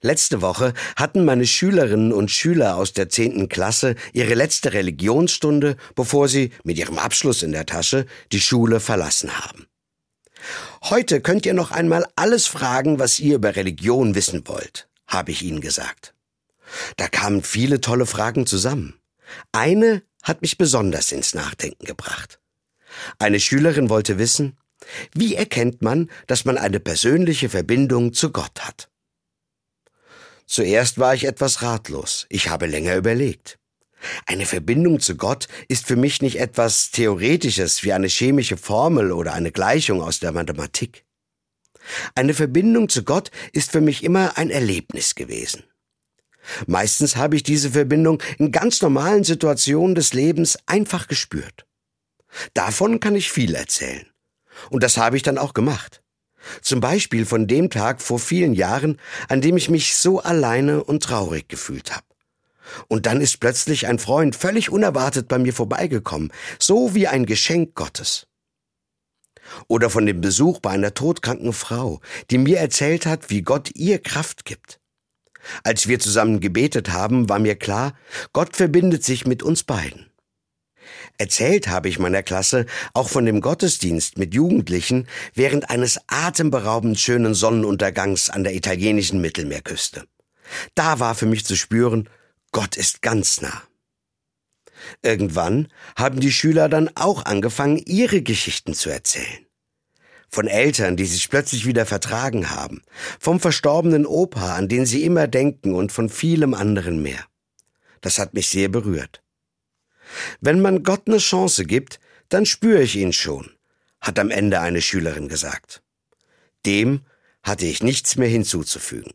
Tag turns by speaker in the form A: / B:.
A: Letzte Woche hatten meine Schülerinnen und Schüler aus der zehnten Klasse ihre letzte Religionsstunde, bevor sie mit ihrem Abschluss in der Tasche die Schule verlassen haben. Heute könnt ihr noch einmal alles fragen, was ihr über Religion wissen wollt, habe ich ihnen gesagt. Da kamen viele tolle Fragen zusammen. Eine hat mich besonders ins Nachdenken gebracht. Eine Schülerin wollte wissen, wie erkennt man, dass man eine persönliche Verbindung zu Gott hat? Zuerst war ich etwas ratlos. Ich habe länger überlegt. Eine Verbindung zu Gott ist für mich nicht etwas Theoretisches wie eine chemische Formel oder eine Gleichung aus der Mathematik. Eine Verbindung zu Gott ist für mich immer ein Erlebnis gewesen. Meistens habe ich diese Verbindung in ganz normalen Situationen des Lebens einfach gespürt. Davon kann ich viel erzählen. Und das habe ich dann auch gemacht. Zum Beispiel von dem Tag vor vielen Jahren, an dem ich mich so alleine und traurig gefühlt habe. Und dann ist plötzlich ein Freund völlig unerwartet bei mir vorbeigekommen, so wie ein Geschenk Gottes. Oder von dem Besuch bei einer todkranken Frau, die mir erzählt hat, wie Gott ihr Kraft gibt. Als wir zusammen gebetet haben, war mir klar, Gott verbindet sich mit uns beiden. Erzählt habe ich meiner Klasse auch von dem Gottesdienst mit Jugendlichen während eines atemberaubend schönen Sonnenuntergangs an der italienischen Mittelmeerküste. Da war für mich zu spüren, Gott ist ganz nah. Irgendwann haben die Schüler dann auch angefangen, ihre Geschichten zu erzählen. Von Eltern, die sich plötzlich wieder vertragen haben, vom verstorbenen Opa, an den sie immer denken und von vielem anderen mehr. Das hat mich sehr berührt. Wenn man Gott eine Chance gibt, dann spüre ich ihn schon, hat am Ende eine Schülerin gesagt. Dem hatte ich nichts mehr hinzuzufügen.